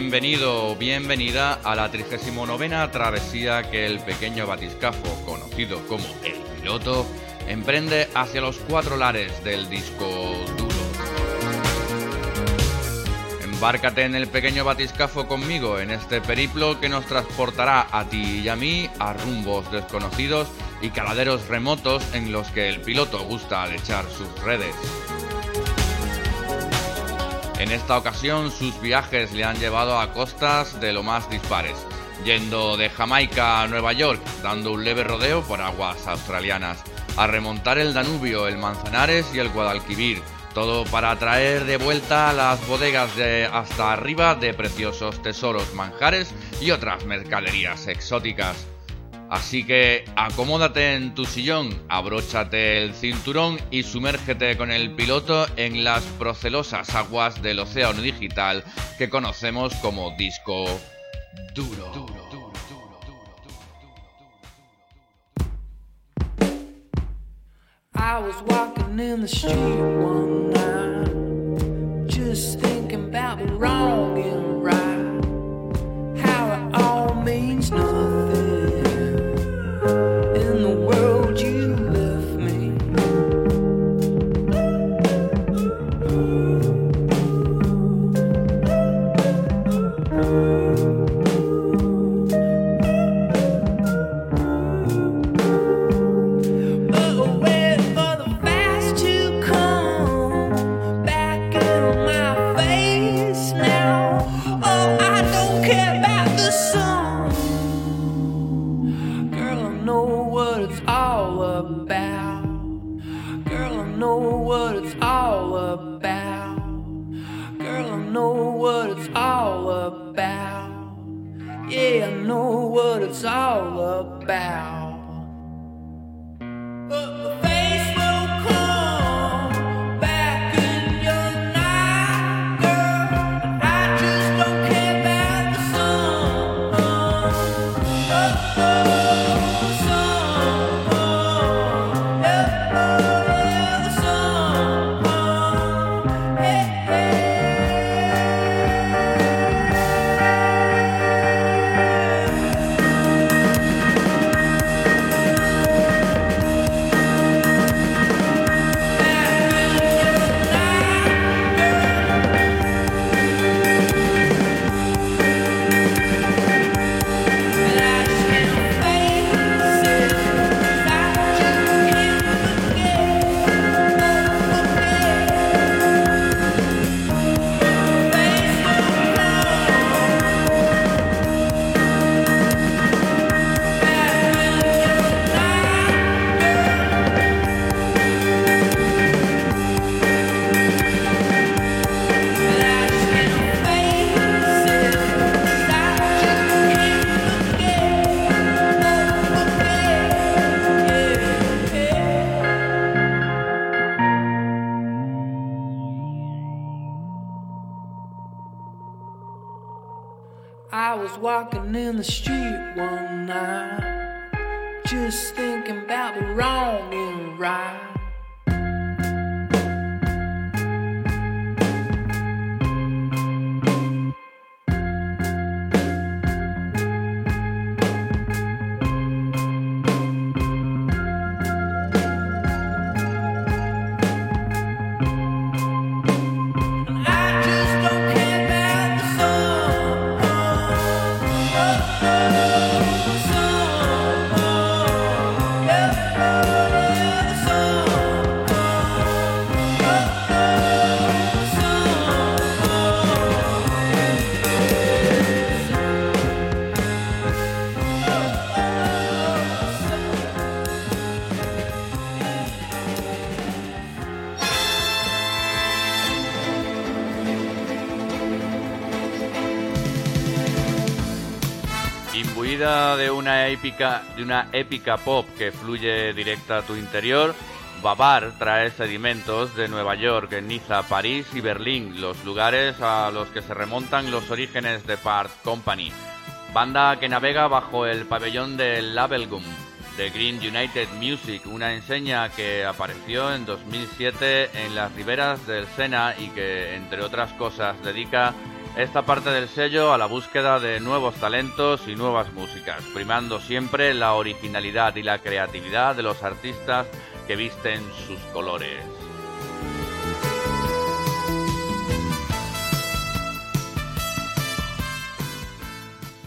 bienvenido o bienvenida a la 39 travesía que el pequeño batiscafo, conocido como el piloto, emprende hacia los cuatro lares del disco duro. Embárcate en el pequeño batiscafo conmigo en este periplo que nos transportará a ti y a mí a rumbos desconocidos y caladeros remotos en los que el piloto gusta echar sus redes. En esta ocasión sus viajes le han llevado a costas de lo más dispares, yendo de Jamaica a Nueva York, dando un leve rodeo por aguas australianas, a remontar el Danubio, el Manzanares y el Guadalquivir, todo para traer de vuelta las bodegas de hasta arriba de preciosos tesoros, manjares y otras mercaderías exóticas. Así que acomódate en tu sillón, abróchate el cinturón y sumérgete con el piloto en las procelosas aguas del océano digital que conocemos como disco duro. I was walking in the street one night, just bow. Épica, de una épica pop que fluye directa a tu interior, Babar trae sedimentos de Nueva York, Niza, París y Berlín, los lugares a los que se remontan los orígenes de Part Company. Banda que navega bajo el pabellón del Labelgum, de Green United Music, una enseña que apareció en 2007 en las riberas del Sena y que, entre otras cosas, dedica esta parte del sello a la búsqueda de nuevos talentos y nuevas músicas, primando siempre la originalidad y la creatividad de los artistas que visten sus colores.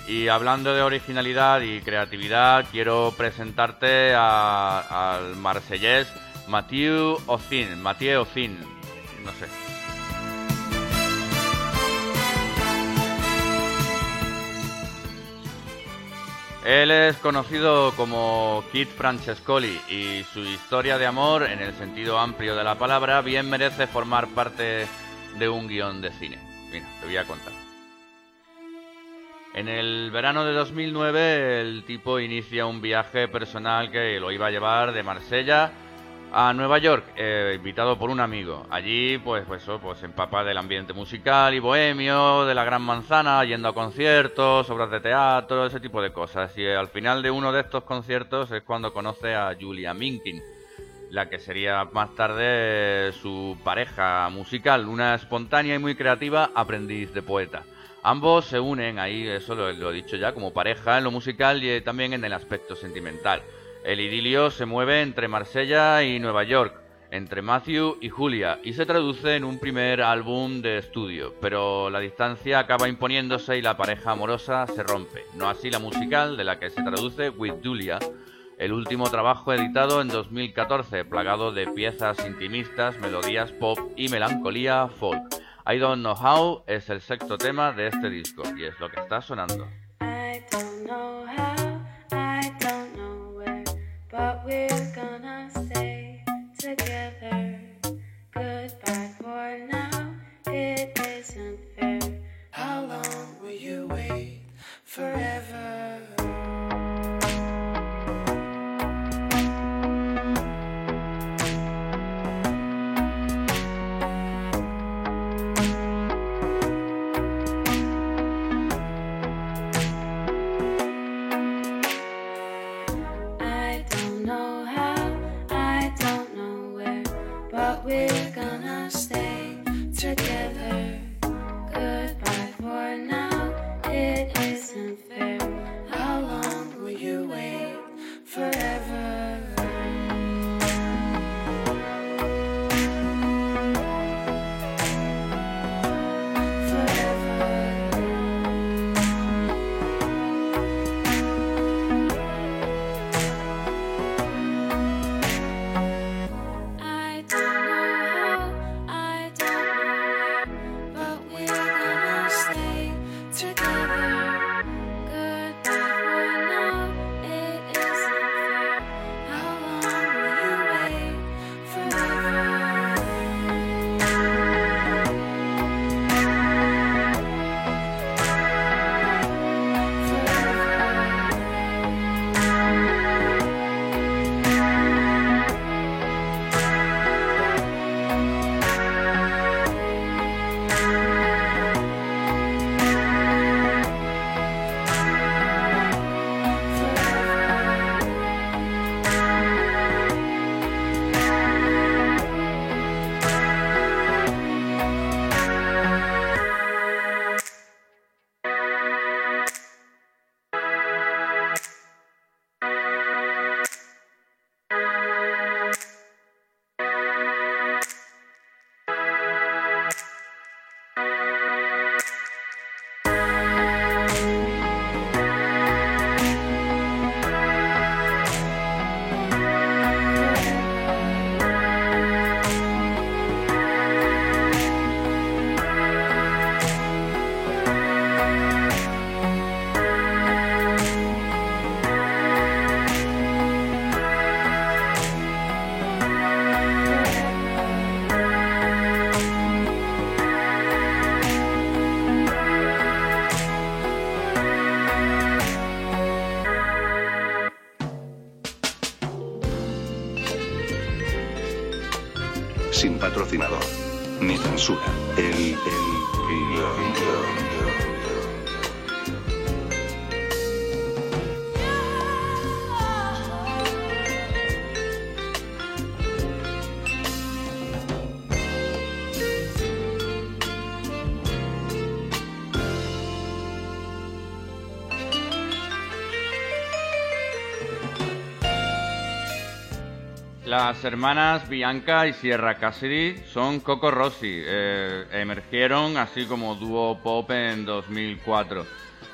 Y hablando de originalidad y creatividad, quiero presentarte al marsellés Mathieu Ozin, Mathieu Ozin, no sé. Él es conocido como Kit Francescoli y su historia de amor, en el sentido amplio de la palabra, bien merece formar parte de un guion de cine. Mira, te voy a contar. En el verano de 2009 el tipo inicia un viaje personal que lo iba a llevar de Marsella a Nueva York, eh, invitado por un amigo. Allí, pues, pues, eso, pues empapa del ambiente musical y bohemio, de la Gran Manzana, yendo a conciertos, obras de teatro, ese tipo de cosas. Y al final de uno de estos conciertos es cuando conoce a Julia Minkin, la que sería más tarde su pareja musical, una espontánea y muy creativa aprendiz de poeta. Ambos se unen ahí, eso lo, he dicho ya, como pareja en lo musical y también en el aspecto sentimental. El idilio se mueve entre Marsella y Nueva York, entre Matthew y Julia, y se traduce en un primer álbum de estudio, pero la distancia acaba imponiéndose y la pareja amorosa se rompe. No así la musical, de la que se traduce With Julia, el último trabajo editado en 2014, plagado de piezas intimistas, melodías pop y melancolía folk. I Don't Know How es el sexto tema de este disco y es lo que está sonando. Patrocinador. Ni censura. El, el, el- Las hermanas Bianca y Sierra Cassidy son Coco Rossi. eh, emergieron así como dúo pop en 2004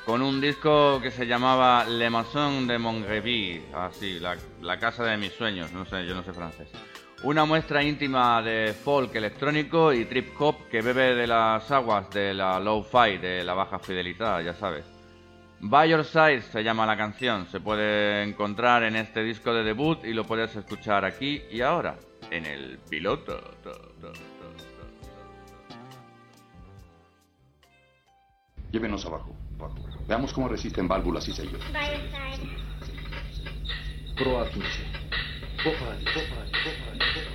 con un disco que se llamaba Le Maison de Mongrevy, así, la, la casa de mis sueños, no sé, yo no sé francés. Una muestra íntima de folk electrónico y trip hop que bebe de las aguas de la low-fi, de la baja fidelidad, ya sabes. By Your Side se llama la canción, se puede encontrar en este disco de debut y lo puedes escuchar aquí y ahora, en el piloto. Llévenos abajo, abajo. Veamos cómo resisten válvulas y sellos. By Your Side. Proa 15. Popa, popa, popa,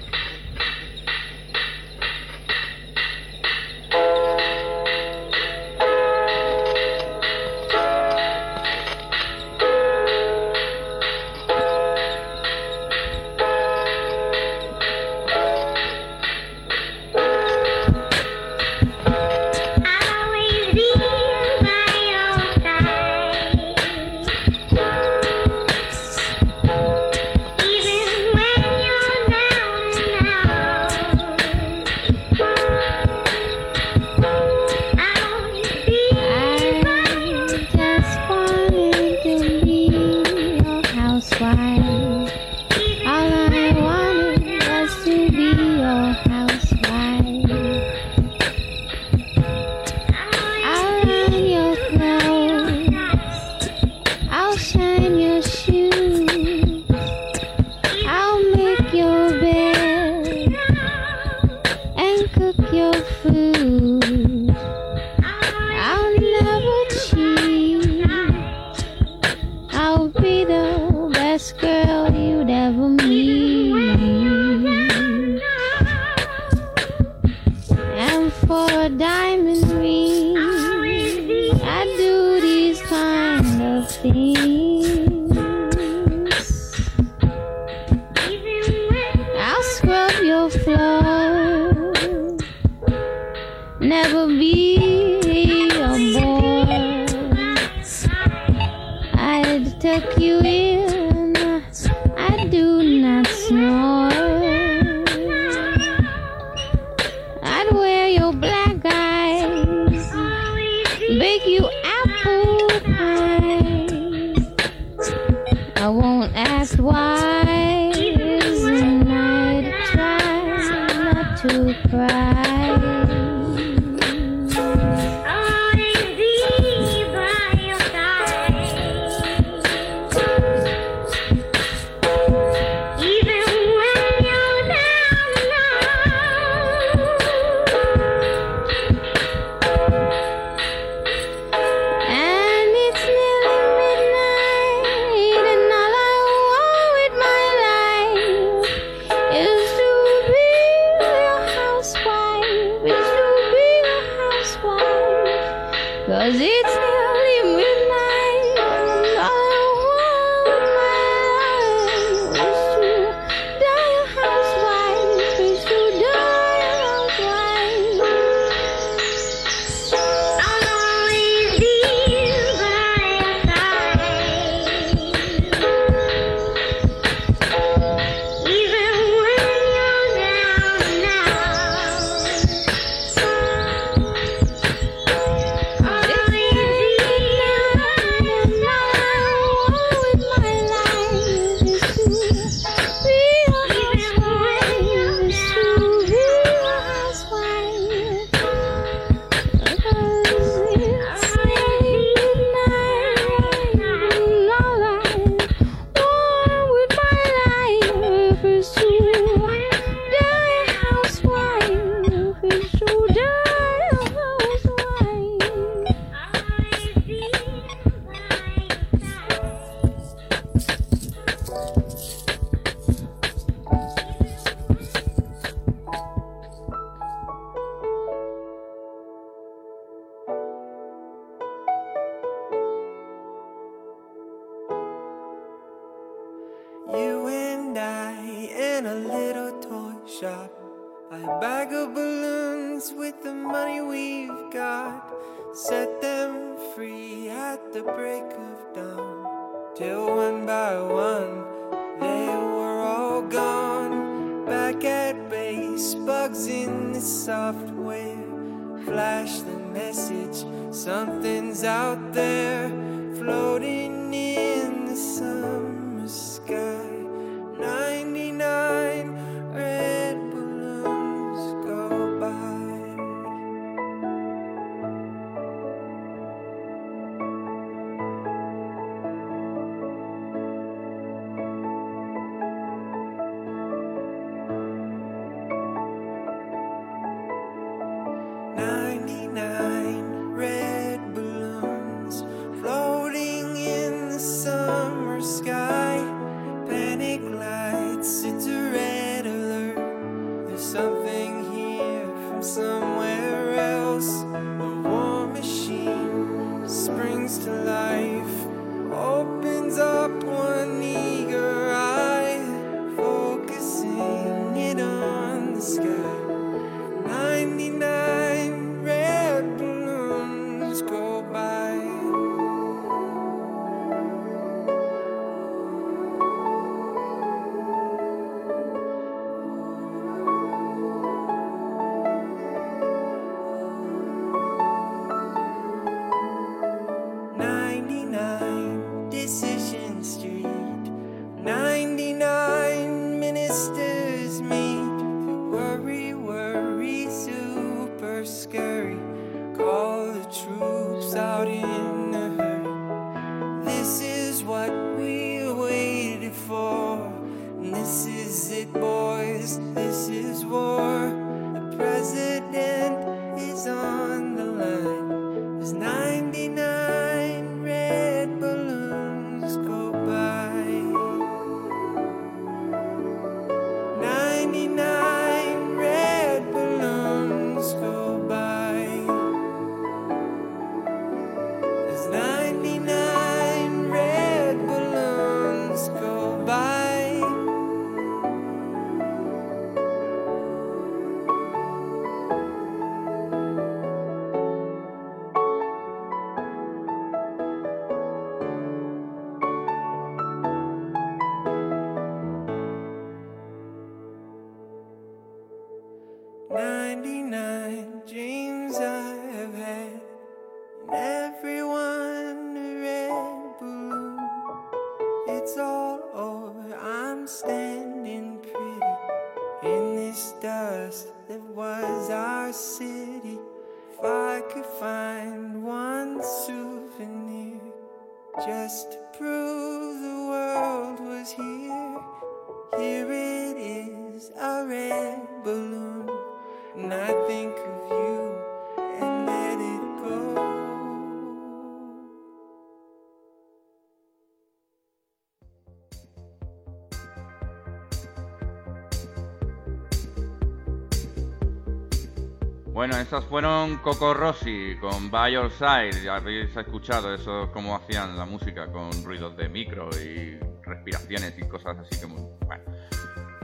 bueno, esas fueron Coco Rossi con By Your Side. Ya habéis escuchado eso, cómo hacían la música con ruidos de micro y respiraciones y cosas así que muy, bueno.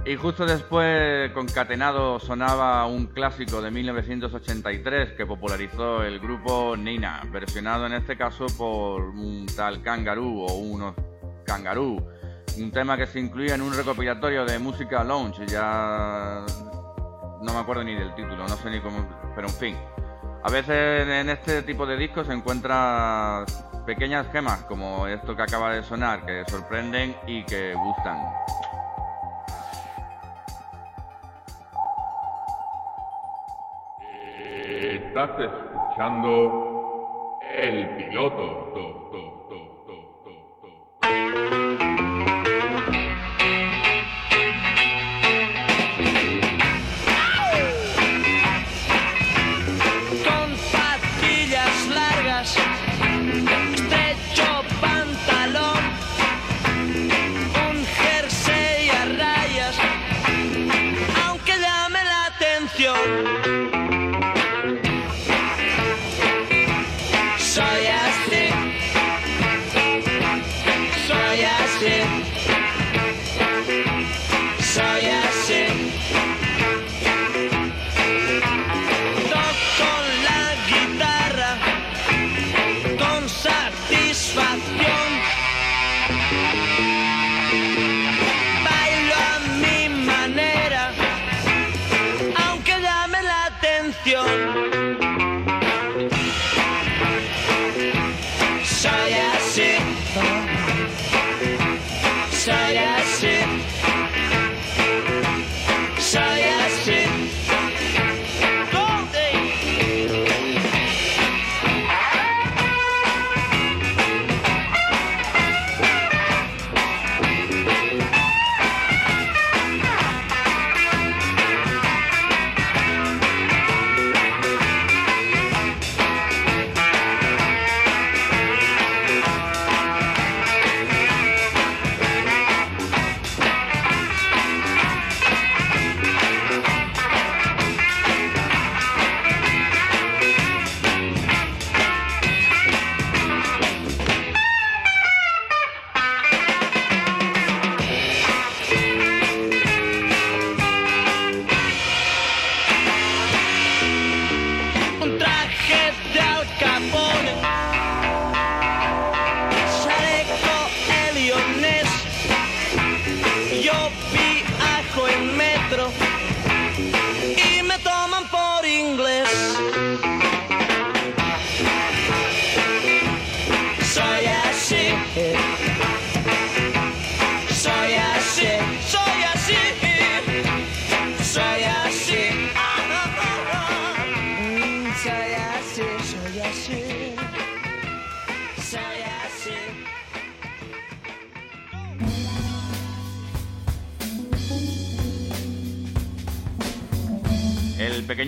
Y justo después, concatenado, sonaba un clásico de 1983 que popularizó el grupo Nina, versionado en este caso por un tal Kangaroo o unos Kangaroo, un tema que se incluía en un recopilatorio de música lounge, ya no me acuerdo ni del título, no sé ni cómo pero en fin, a veces en este tipo de discos se encuentran pequeñas gemas como esto que acaba de sonar, que sorprenden y que gustan. Estás escuchando el piloto.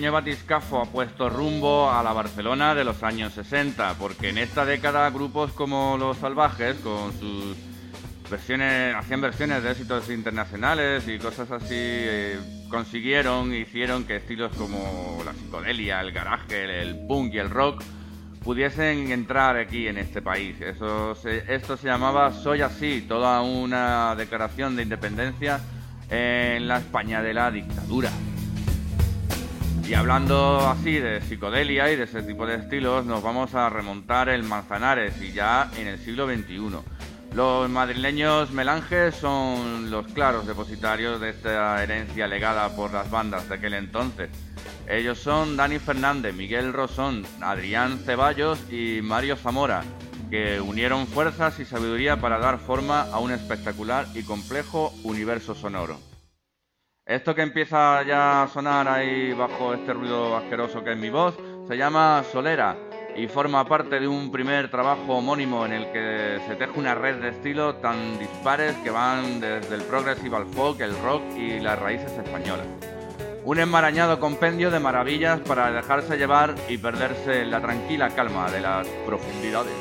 Batiscafo ha puesto rumbo a la Barcelona de los años 60, porque en esta década grupos como Los Salvajes, con sus versiones, hacían versiones de éxitos internacionales y cosas así, eh, consiguieron, hicieron que estilos como la psicodelia, el garaje, el punk y el rock pudiesen entrar aquí en este país. Eso esto se llamaba Soy así, toda una declaración de independencia en la España de la dictadura. Y hablando así de psicodelia y de ese tipo de estilos, nos vamos a remontar el Manzanares y ya en el siglo XXI. Los madrileños melanges son los claros depositarios de esta herencia legada por las bandas de aquel entonces. Ellos son Dani Fernández, Miguel Rosón, Adrián Ceballos y Mario Zamora, que unieron fuerzas y sabiduría para dar forma a un espectacular y complejo universo sonoro. Esto que empieza ya a sonar ahí bajo este ruido asqueroso que es mi voz, se llama Solera y forma parte de un primer trabajo homónimo en el que se teje una red de estilos tan dispares que van desde el progressive al folk, el rock y las raíces españolas. Un enmarañado compendio de maravillas para dejarse llevar y perderse en la tranquila calma de las profundidades.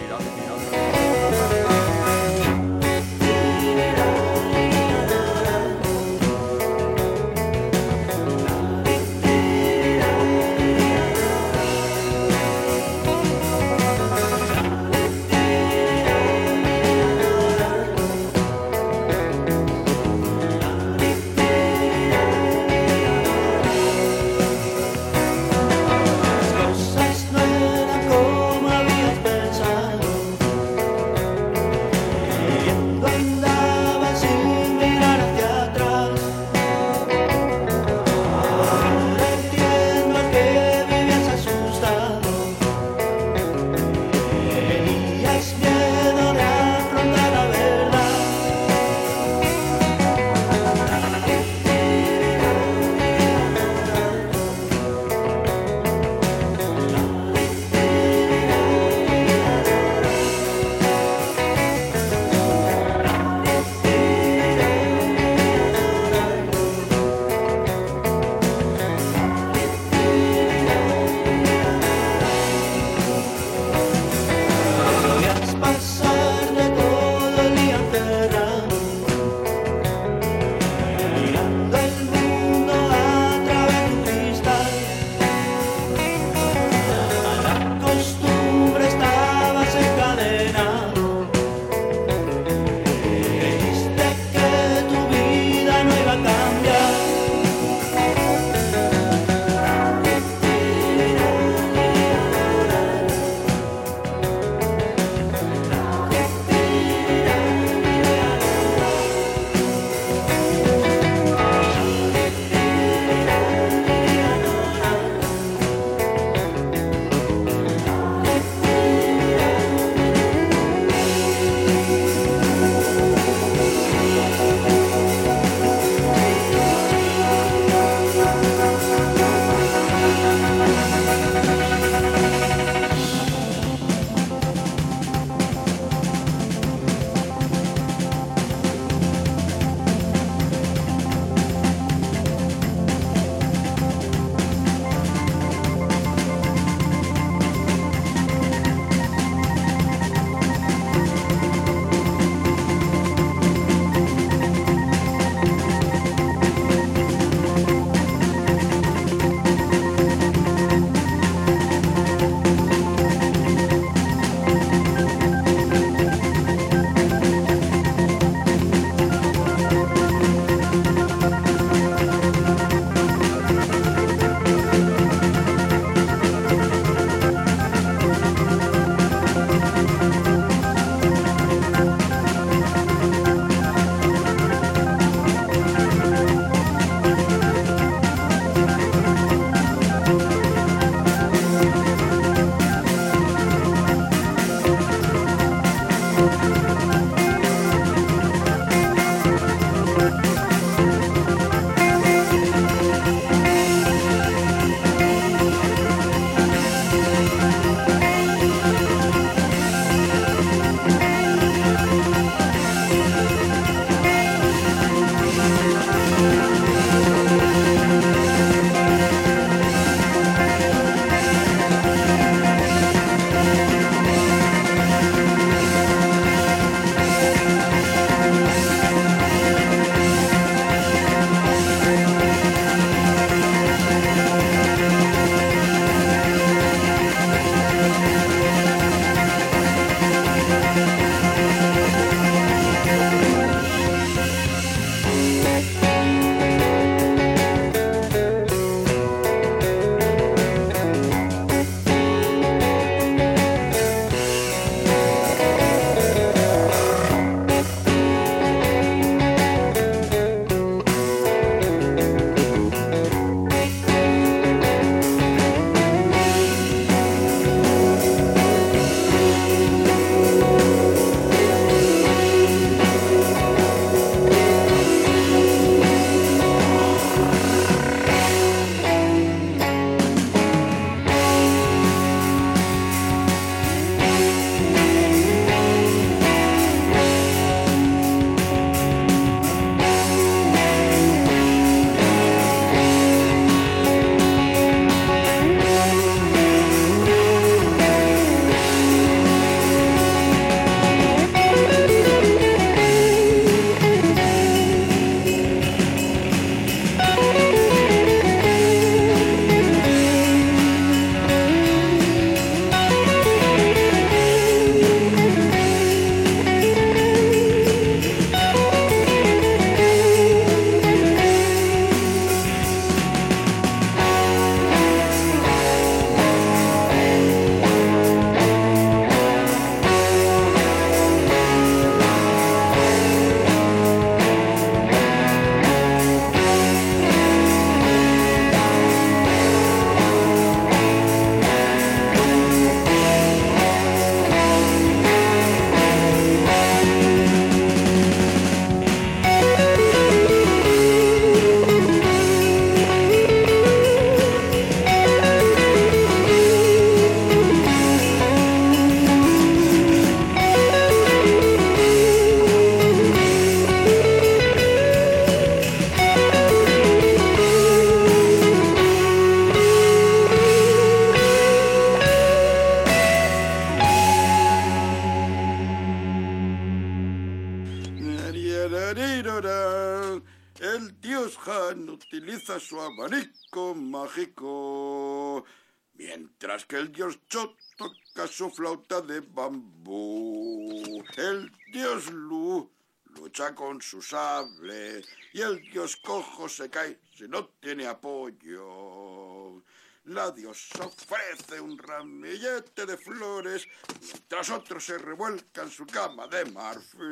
Flauta de bambú. El dios Lu lucha con su sable y el dios cojo se cae si no tiene apoyo. La diosa ofrece un ramillete de flores mientras otros se revuelca en su cama de marfil.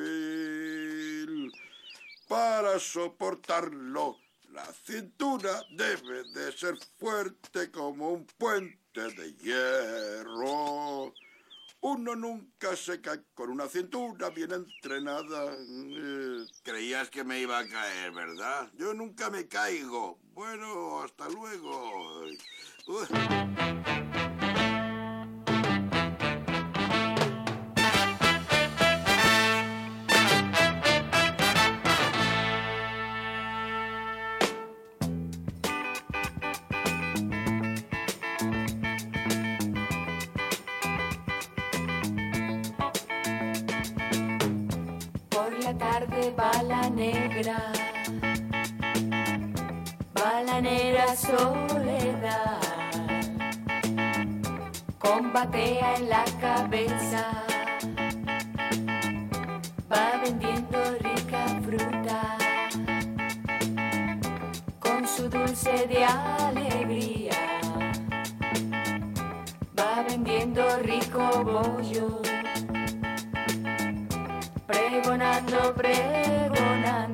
Para soportarlo, la cintura debe de ser fuerte como un puente de hierro. Uno nunca se cae con una cintura bien entrenada. Eh, Creías que me iba a caer, ¿verdad? Yo nunca me caigo. Bueno, hasta luego. La tarde va la negra, va la negra soledad, combatea en la cabeza, va vendiendo rica fruta, con su dulce de alegría, va vendiendo rico bollo pregonando, pregonando.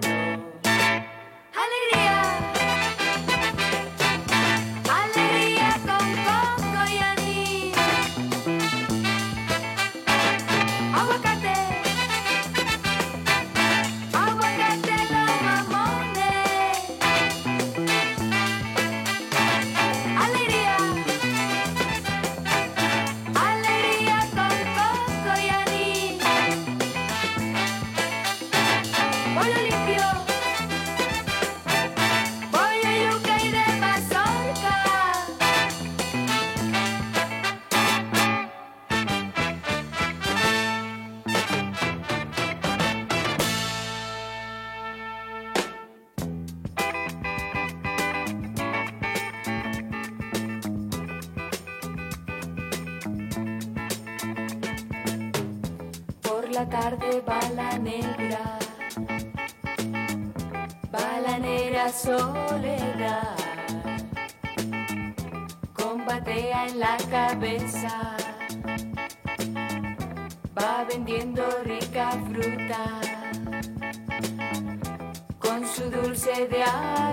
tarde bala negra, bala negra soledad, combatea en la cabeza, va vendiendo rica fruta con su dulce de agua.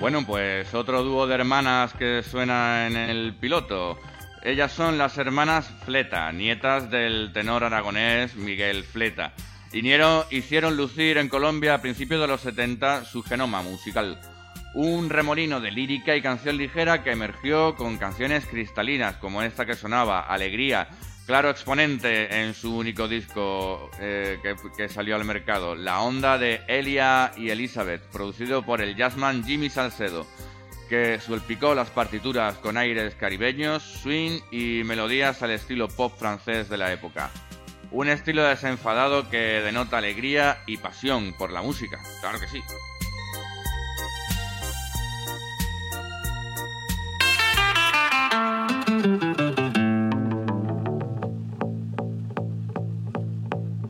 Bueno, pues otro dúo de hermanas que suena en el piloto. Ellas son las hermanas Fleta, nietas del tenor aragonés Miguel Fleta. Vinieron, hicieron lucir en Colombia a principios de los 70 su genoma musical. Un remolino de lírica y canción ligera que emergió con canciones cristalinas como esta que sonaba, Alegría, claro exponente en su único disco eh, que, salió al mercado, La Onda de Elia y Elizabeth, producido por el jazzman Jimmy Salcedo, que salpicó las partituras con aires caribeños, swing y melodías al estilo pop francés de la época. Un estilo desenfadado que denota alegría y pasión por la música, claro que sí.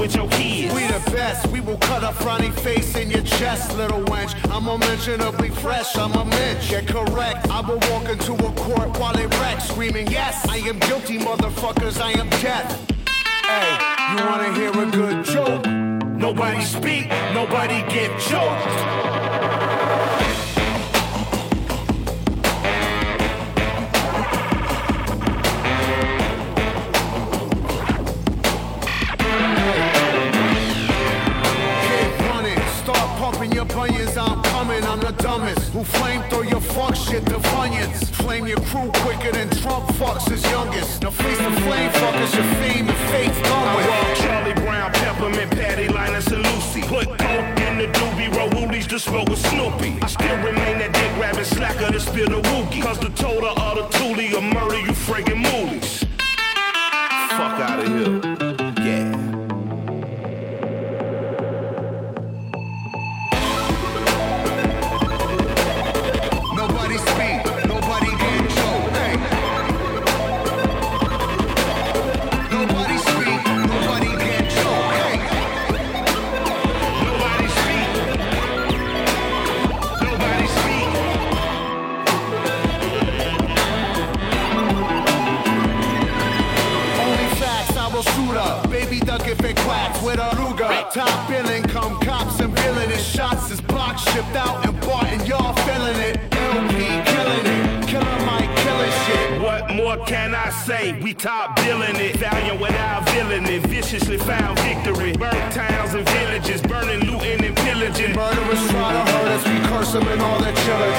with your kids. We the best, we will cut a frowny face in your chest, little wench. I'm unmentionably fresh, I'm a mensch. yeah, correct, I will walk into a court while they wreck, screaming, Yes, I am guilty, motherfuckers, I am death. Hey, you wanna hear a good joke? Nobody speak, nobody get choked. Who flame throw your fuck shit to funyuns? Flame your crew quicker than Trump fucks his youngest. Now face the flame fuckers, your fame and fate's done with. Charlie Brown, Peppermint, Patty, Linus, and Lucy. Put coke in the doobie, roll woolies to smoke with Snoopy. I still remain that dick grabbing slacker to spill the wookie. Cause the total of the toolie will murder you friggin' shipped out and bought, and y'all feeling it. LP killing it, killer Mike killing shit. What more can I say? We top billing it, valiant without villainy, viciously found victory. Burnt towns and villages, burning, looting, and pillaging. Murderers try to hurt us, we curse them and all their children.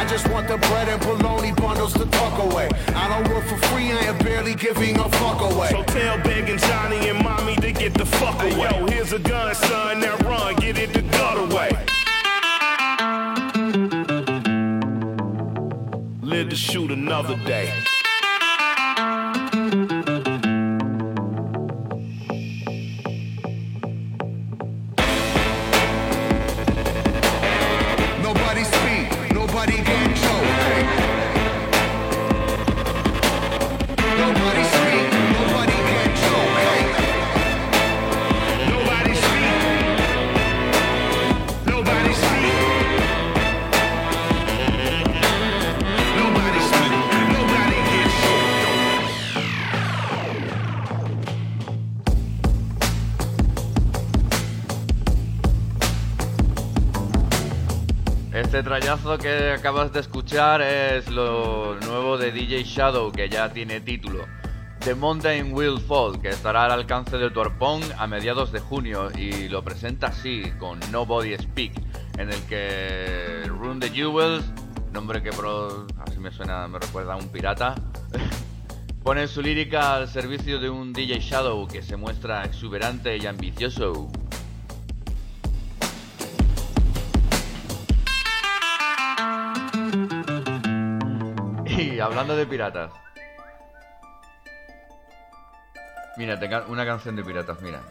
I just want the bread and bologna bundles to tuck away. I don't work for free, I am barely giving a fuck away. So tell begging Johnny and mommy to get the fuck away. Yo, here's a gun, son, now run, get it the gut away. Live to shoot another day. Trayazo que acabas de escuchar es lo nuevo de DJ Shadow, que ya tiene título. The Mountain Will Fall, que estará al alcance de tu a mediados de junio y lo presenta así, con Nobody Speak, en el que Run the Jewels, nombre que pro- así me suena, me recuerda a un pirata, pone su lírica al servicio de un DJ Shadow que se muestra exuberante y ambicioso. Hablando de piratas. Mira, te una canción de piratas, mira.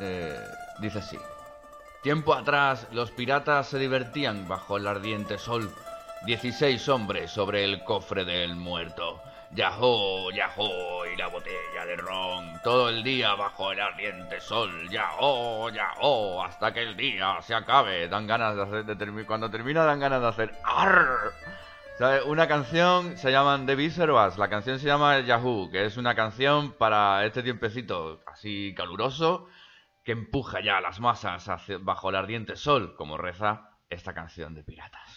Eh, dice así. Tiempo atrás, los piratas se divertían bajo el ardiente sol. Dieciséis hombres sobre el cofre del muerto. Yahoo, yahoo, y la botella de ron. Todo el día bajo el ardiente sol. Yahoo, yahoo, hasta que el día se acabe. Dan ganas de hacer. cuando termina, dan ganas de hacer. ¡Arr! Una canción se llaman The Viserbas, la canción se llama Yahoo, que es una canción para este tiempecito así caluroso que empuja ya a las masas bajo el ardiente sol, como reza esta canción de piratas,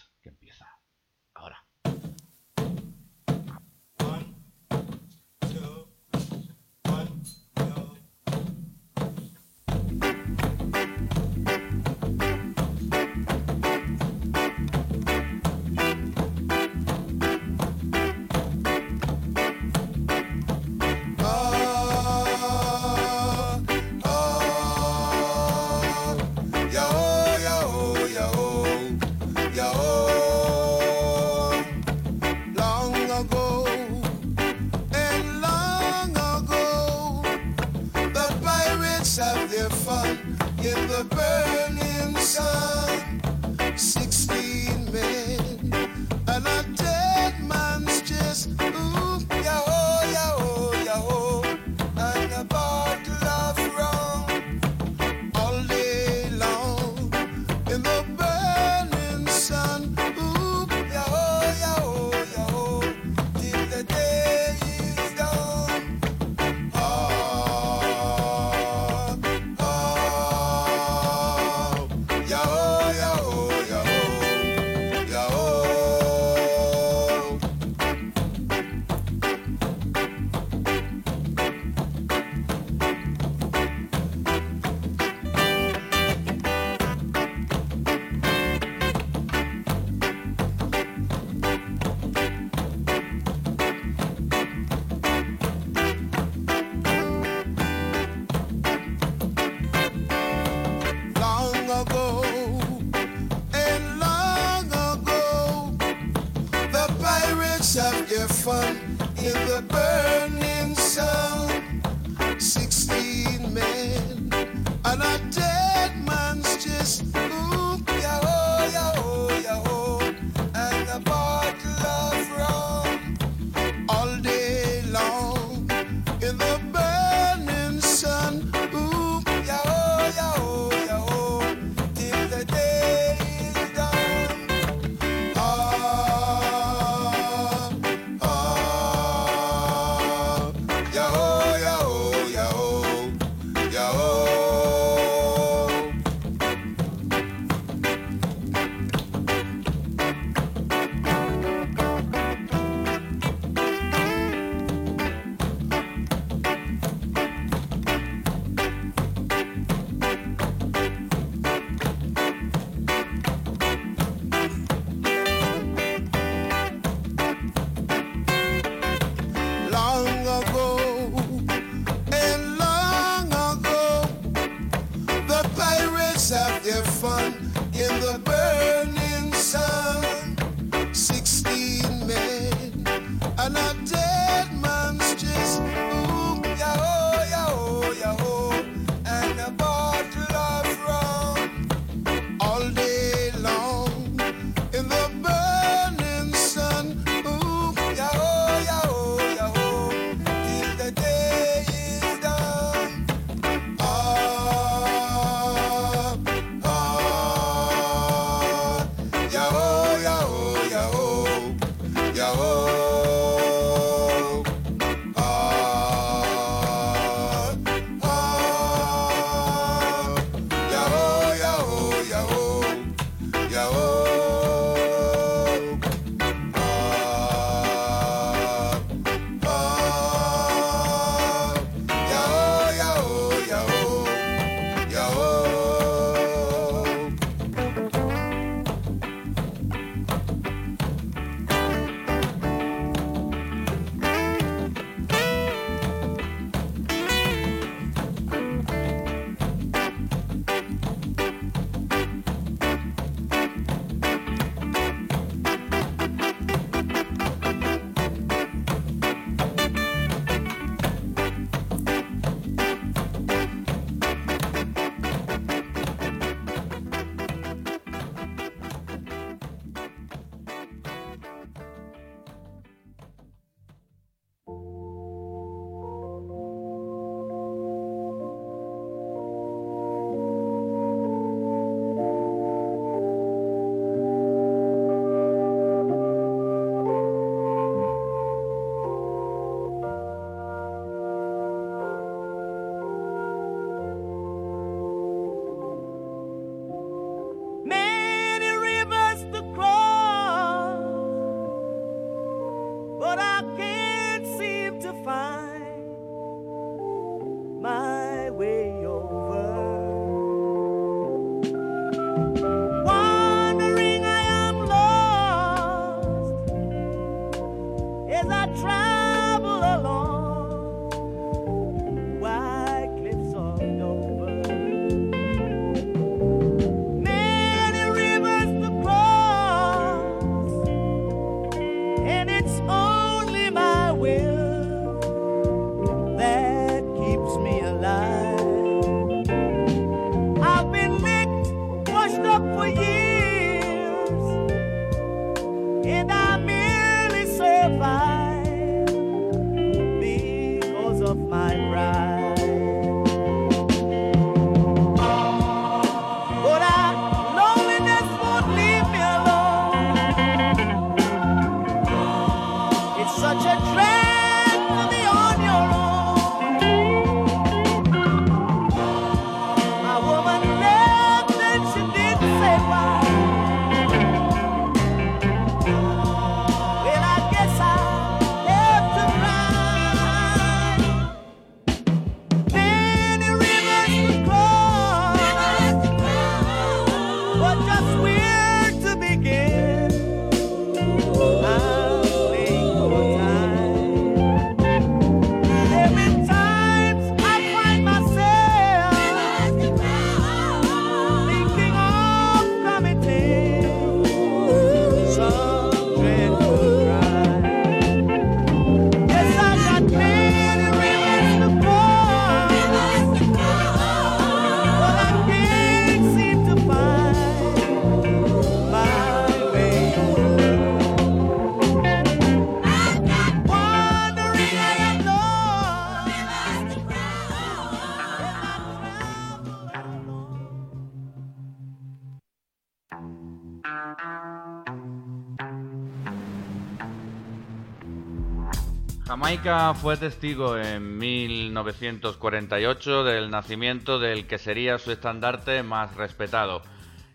Fue testigo en 1948 del nacimiento del que sería su estandarte más respetado.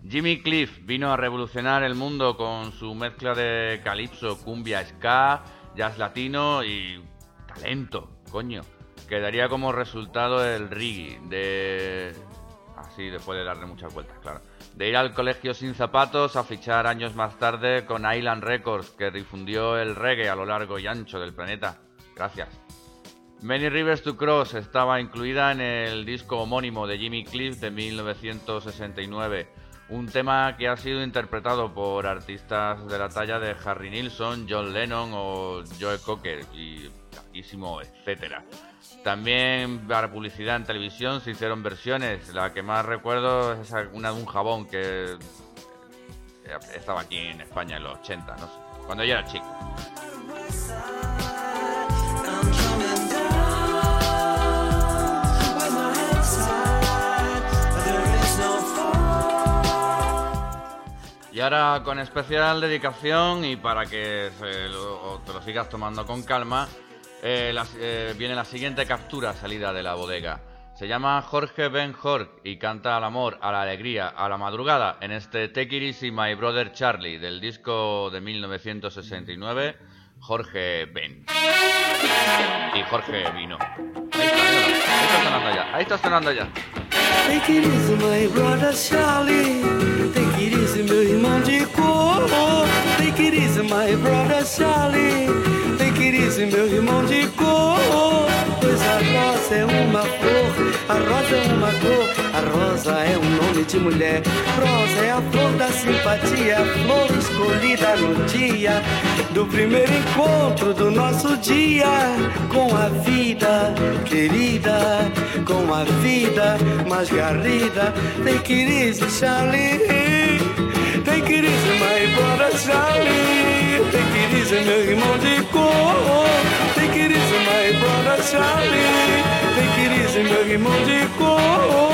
Jimmy Cliff vino a revolucionar el mundo con su mezcla de calipso, cumbia, ska, jazz latino y talento, coño, que daría como resultado el reggae de así después de darle muchas vueltas, claro. De ir al colegio sin zapatos a fichar años más tarde con Island Records, que difundió el reggae a lo largo y ancho del planeta. Gracias. Many Rivers to Cross estaba incluida en el disco homónimo de Jimmy Cliff de 1969, un tema que ha sido interpretado por artistas de la talla de Harry Nilsson, John Lennon o Joe Cocker y larguísimo, etcétera. También para publicidad en televisión se hicieron versiones. La que más recuerdo es una de un jabón que estaba aquí en España en los 80, no sé, cuando yo era chico. Y ahora con especial dedicación y para que se lo- te lo sigas tomando con calma, eh, eh, viene la siguiente captura salida de la bodega. Se llama Jorge Ben Jorg y canta al amor, a la alegría, a la madrugada en este Take It Easy My Brother Charlie del disco de 1969, Jorge Ben. Y Jorge vino. Ahí está, ahí está sonando ya, ahí está sonando ya. Take it easy, my brother Charlie. Take it easy, meu irmão de cor. Take it easy, my brother Charlie. Take it easy, meu irmão de cor. Pois a rosa é uma flor, a rosa é uma cor, a rosa é um nome de mulher. Rosa é a flor da simpatia, flor escolhida no dia do primeiro encontro do nosso dia com a vida querida, com a vida mais garrida. Take it easy, Charlie. Take it easy, my brother Charlie. Take it easy, meu irmão de cor. Take it easy, my brother Charlie. Take it easy, meu irmão de cor.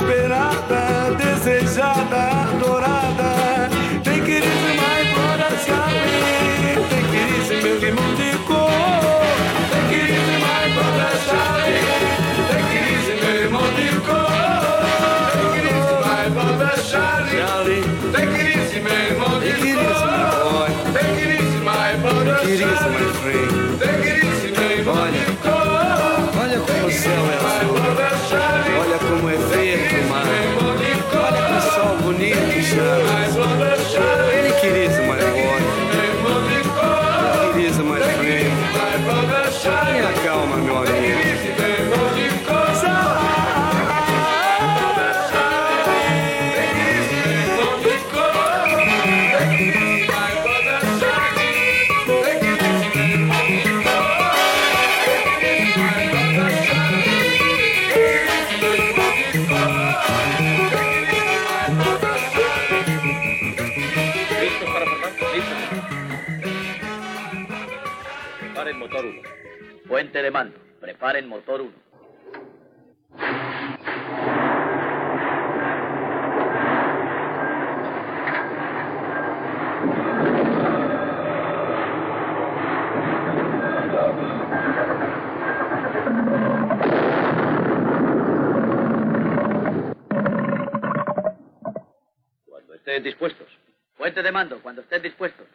esperada, desejada, Preparen motor 1. Cuando estén dispuestos. Puente de mando, cuando estén dispuestos.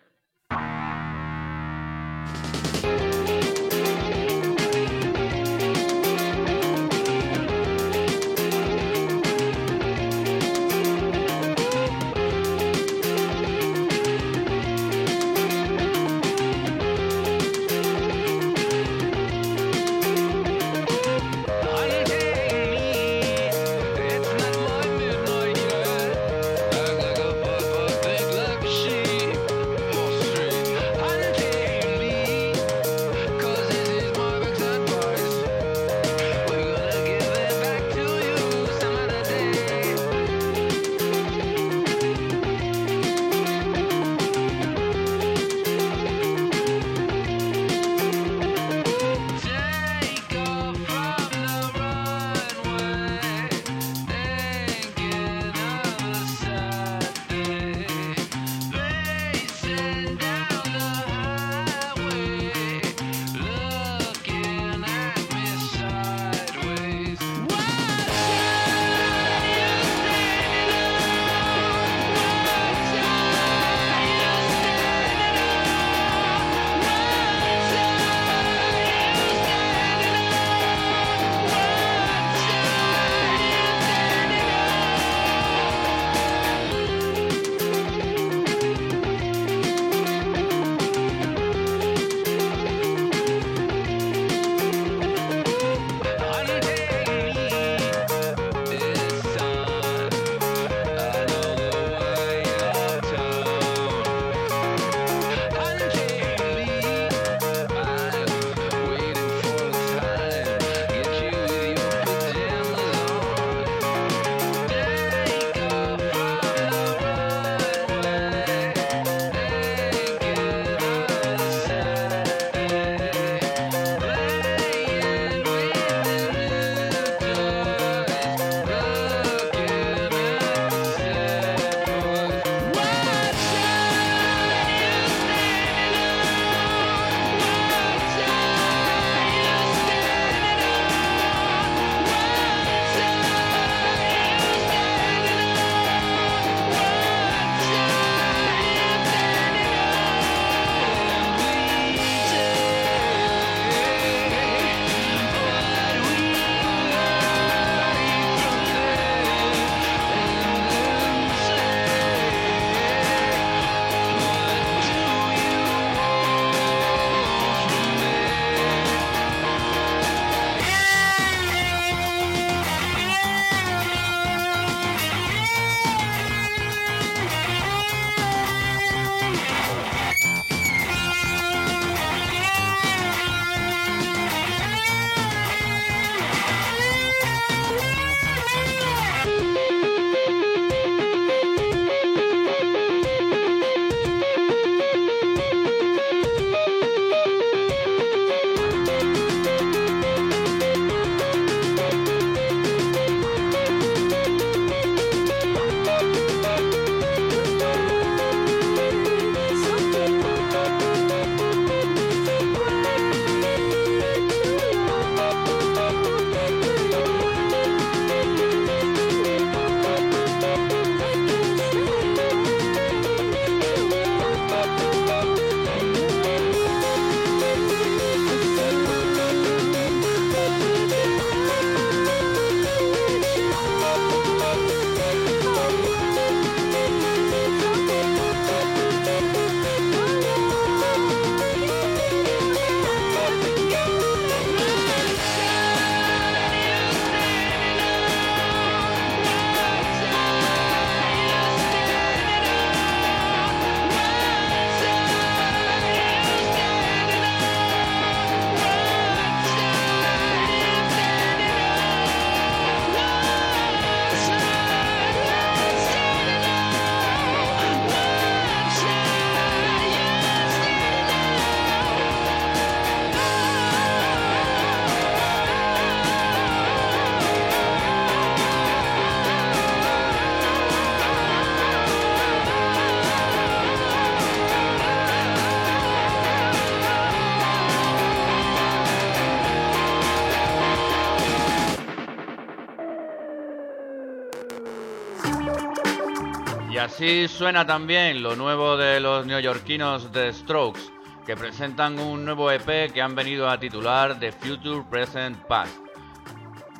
Así suena también lo nuevo de los neoyorquinos The Strokes, que presentan un nuevo EP que han venido a titular The Future Present Past.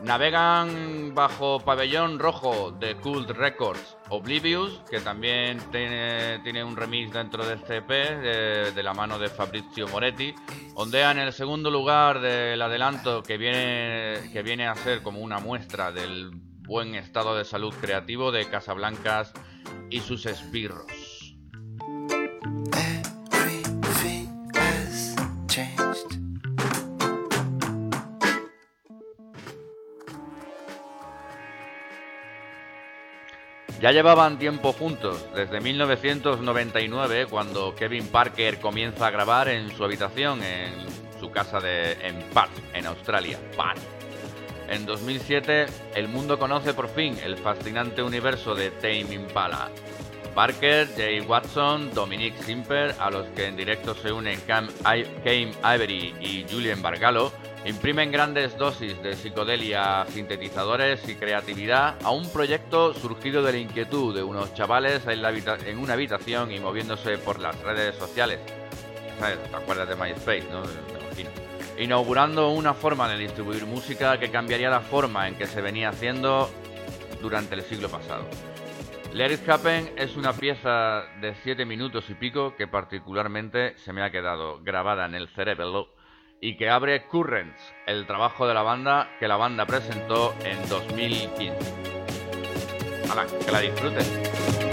Navegan bajo pabellón rojo de Cult Records Oblivious, que también tiene, un remix dentro de este EP de, de la mano de Fabrizio Moretti. Ondea en el segundo lugar del adelanto que viene, que viene a ser como una muestra del buen estado de salud creativo de Casablancas y sus esbirros. Has changed. Ya llevaban tiempo juntos, desde 1999, cuando Kevin Parker comienza a grabar en su habitación en su casa de, en Perth, en Australia. Perth. En 2007, el mundo conoce por fin el fascinante universo de Tame Impala. Parker, Jay Watson, Dominic Simper, a los que en directo se unen Cam I- Ivory y Julian Bargalo, imprimen grandes dosis de psicodelia, sintetizadores y creatividad a un proyecto surgido de la inquietud de unos chavales en una habitación y moviéndose por las redes sociales. ¿Sabes? ¿Te acuerdas de MySpace, no? Me imagino. Inaugurando una forma de distribuir música que cambiaría la forma en que se venía haciendo durante el siglo pasado. Let It Happen es una pieza de 7 minutos y pico que particularmente se me ha quedado grabada en el cerebro y que abre Currents, el trabajo de la banda que la banda presentó en 2015. ¡Hala, que la disfruten!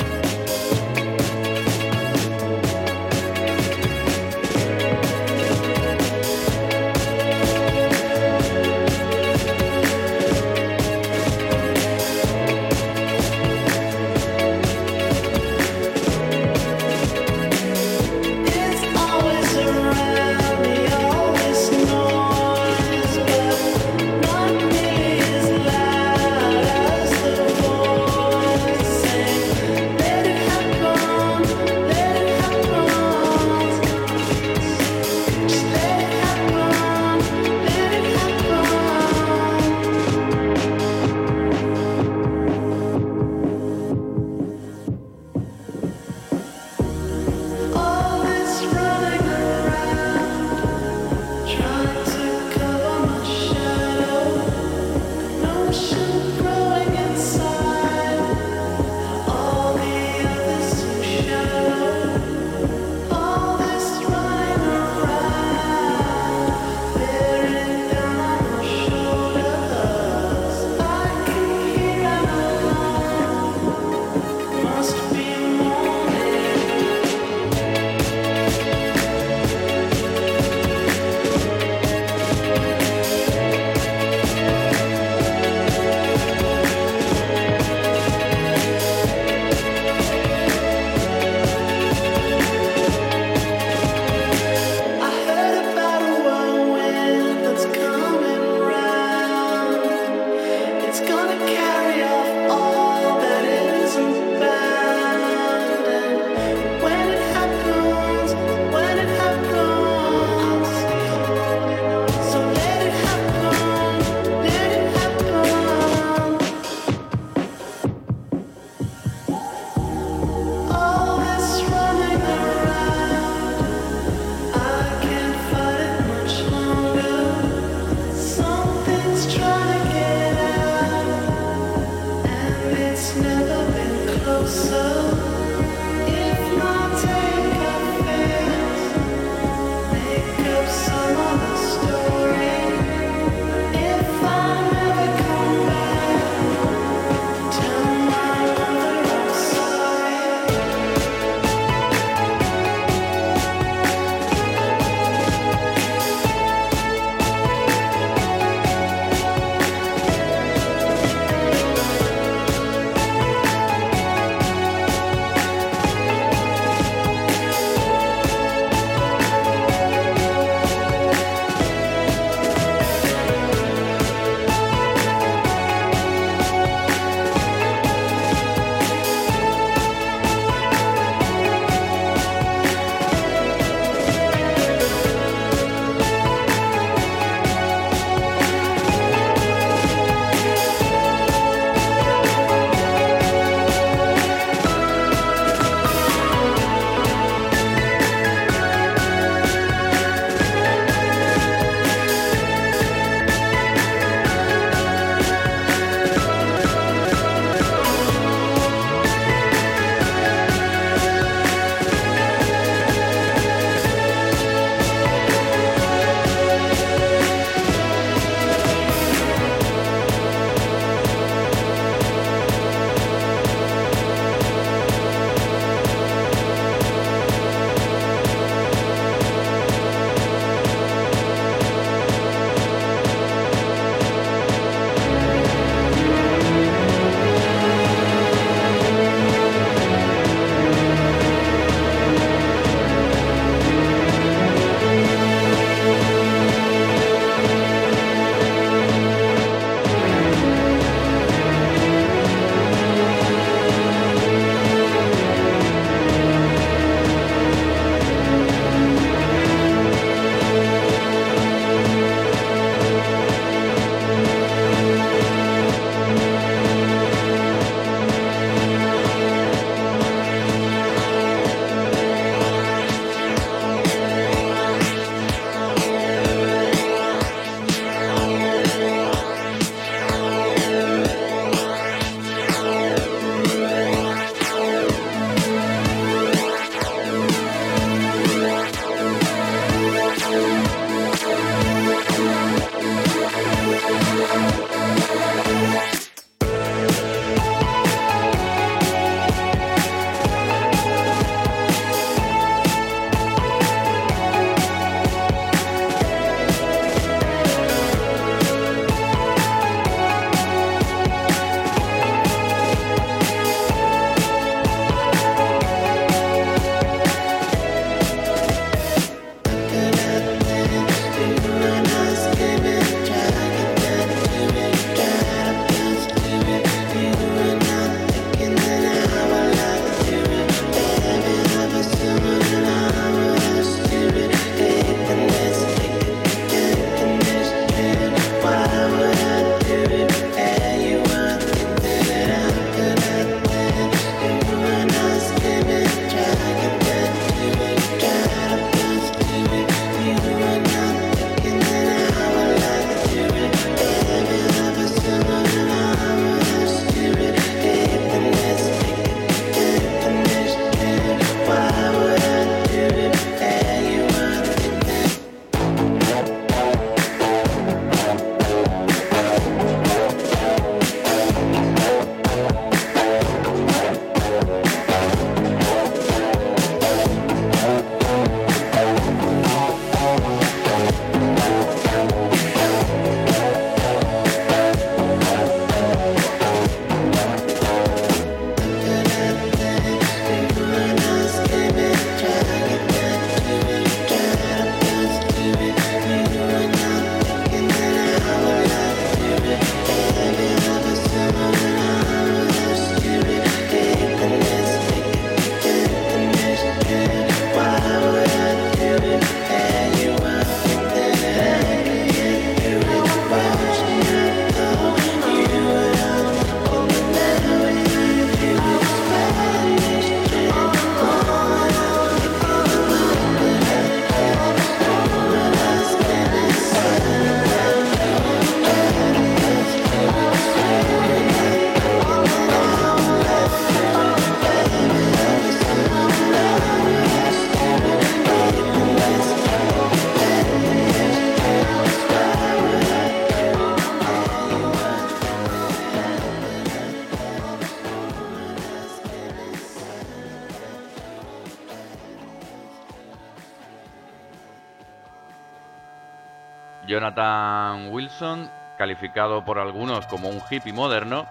Por algunos como un hippie moderno,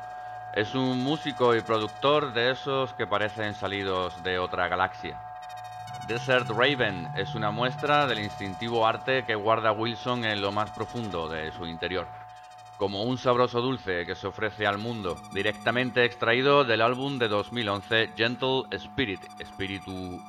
es un músico y productor de esos que parecen salidos de otra galaxia. Desert Raven es una muestra del instintivo arte que guarda Wilson en lo más profundo de su interior, como un sabroso dulce que se ofrece al mundo, directamente extraído del álbum de 2011 Gentle Spirit, espíritu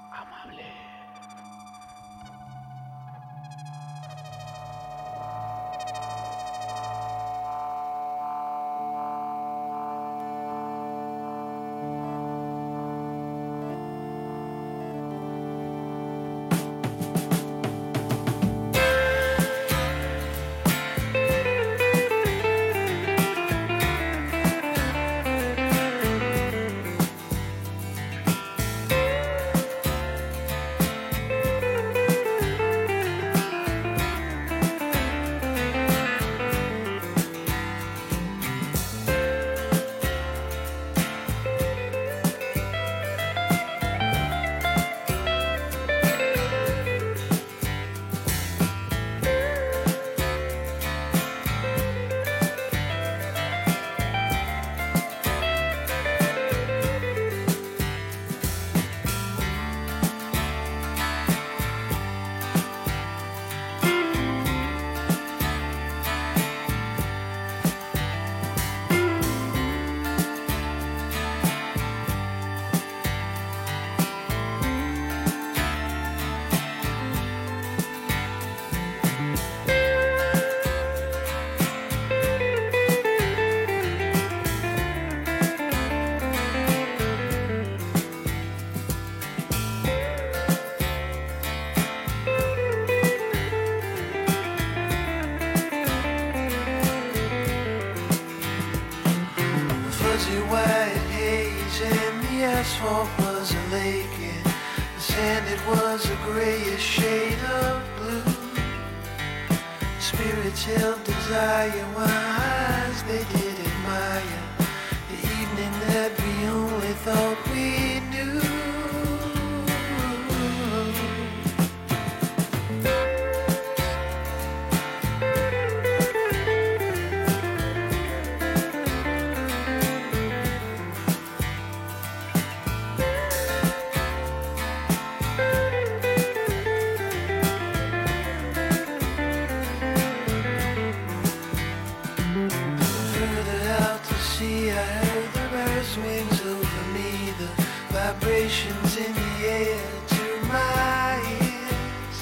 vibrations in the air to my ears.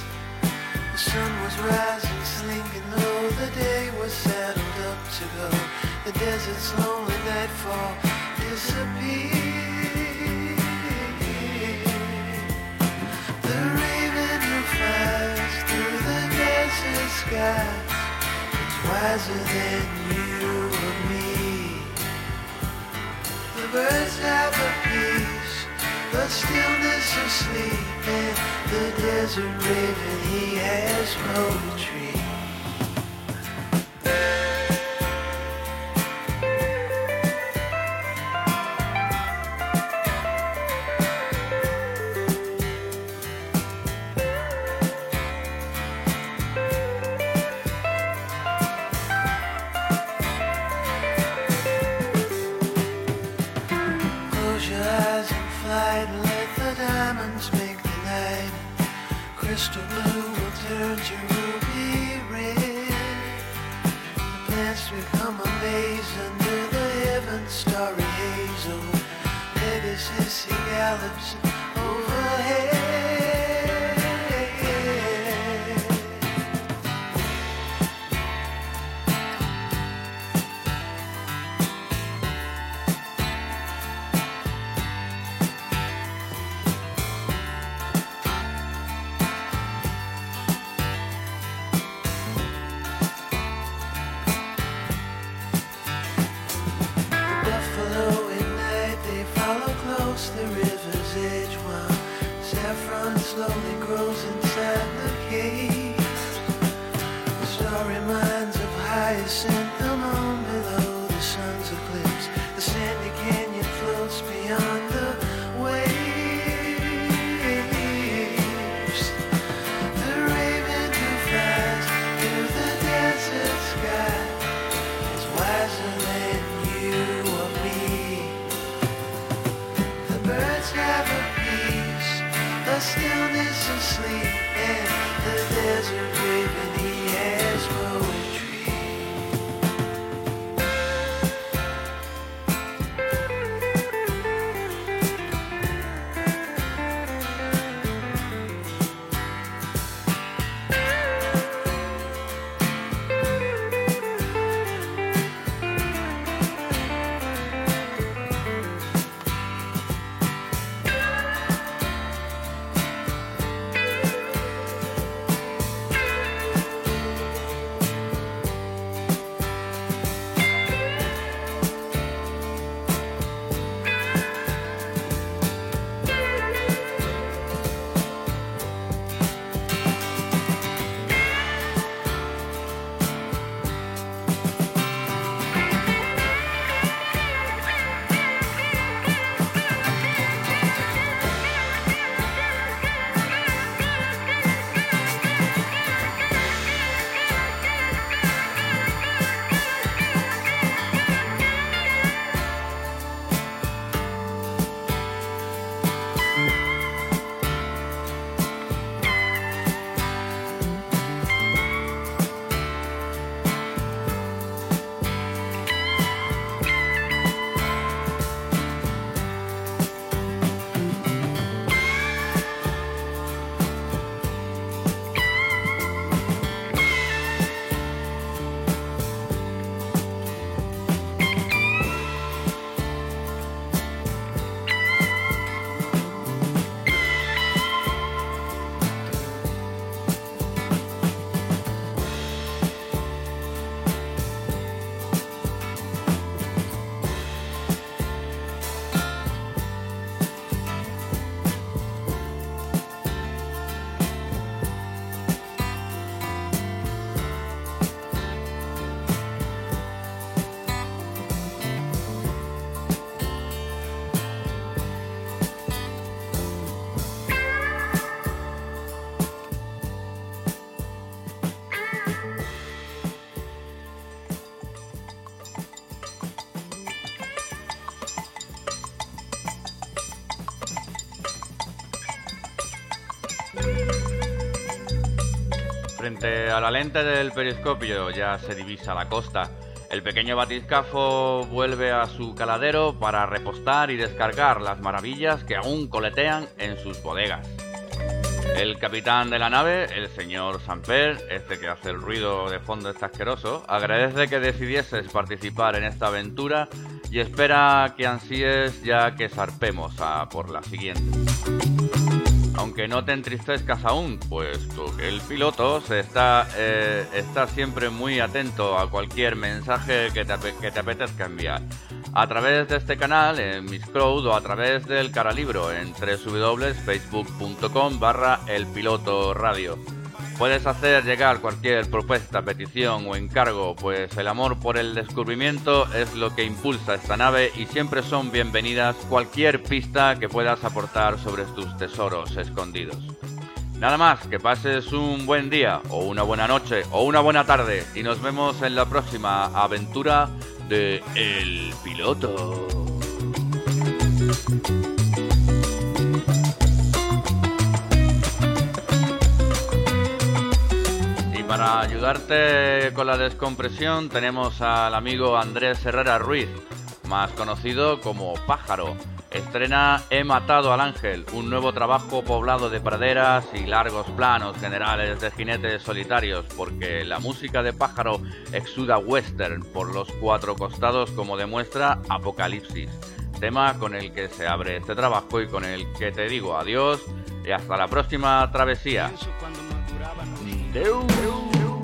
The sun was rising, slinking low, the day was saddled up to go. The desert's lonely nightfall disappeared. The raven who flies through the desert sky is wiser than you or me. The birds have a stillness of sleep, and the desert raven he has poetry. Frente a la lente del periscopio ya se divisa la costa. El pequeño batiscafo vuelve a su caladero para repostar y descargar las maravillas que aún coletean en sus bodegas. El capitán de la nave, el señor Samper, este que hace el ruido de fondo este asqueroso, agradece que decidieses participar en esta aventura y espera que ansíes ya que zarpemos a por la siguiente. Aunque no te entristezcas aún, puesto que el piloto se está, eh, está siempre muy atento a cualquier mensaje que te, que te apetezca enviar. A través de este canal, en Miss Crowd, o a través del Caralibro en www.facebook.com barra el piloto radio. Puedes hacer llegar cualquier propuesta, petición o encargo, pues el amor por el descubrimiento es lo que impulsa esta nave y siempre son bienvenidas cualquier pista que puedas aportar sobre tus tesoros escondidos. Nada más, que pases un buen día o una buena noche o una buena tarde y nos vemos en la próxima aventura de El Piloto. Para ayudarte con la descompresión tenemos al amigo Andrés Herrera Ruiz, más conocido como Pájaro. Estrena He matado al ángel, un nuevo trabajo poblado de praderas y largos planos generales de jinetes solitarios, porque la música de Pájaro exuda western por los cuatro costados como demuestra Apocalipsis, tema con el que se abre este trabajo y con el que te digo adiós y hasta la próxima travesía. No. no, no,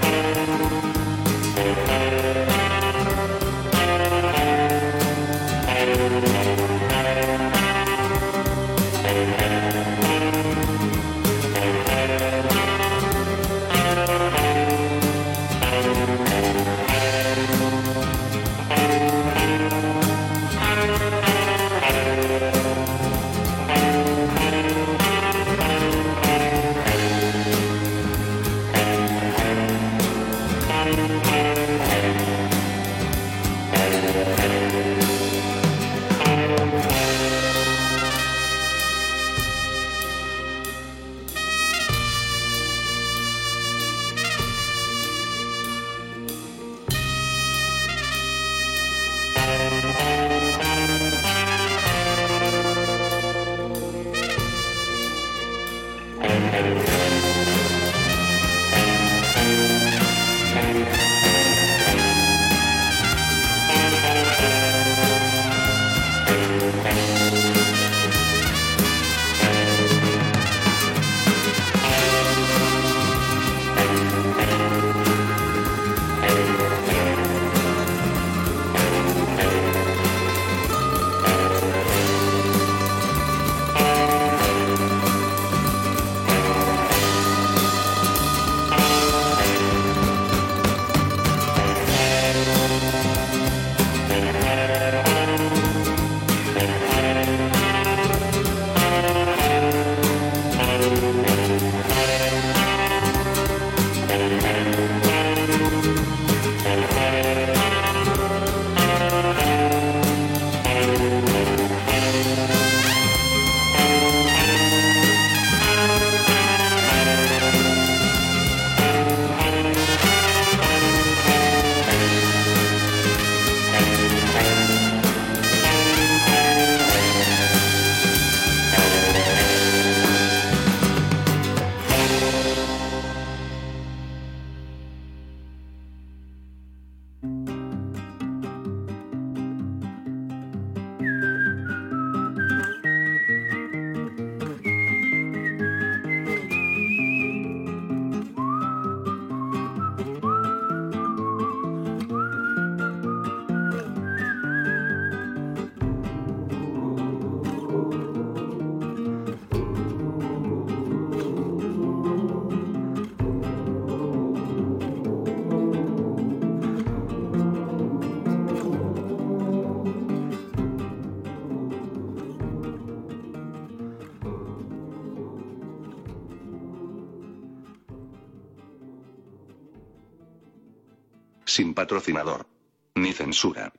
no sin patrocinador. Ni censura.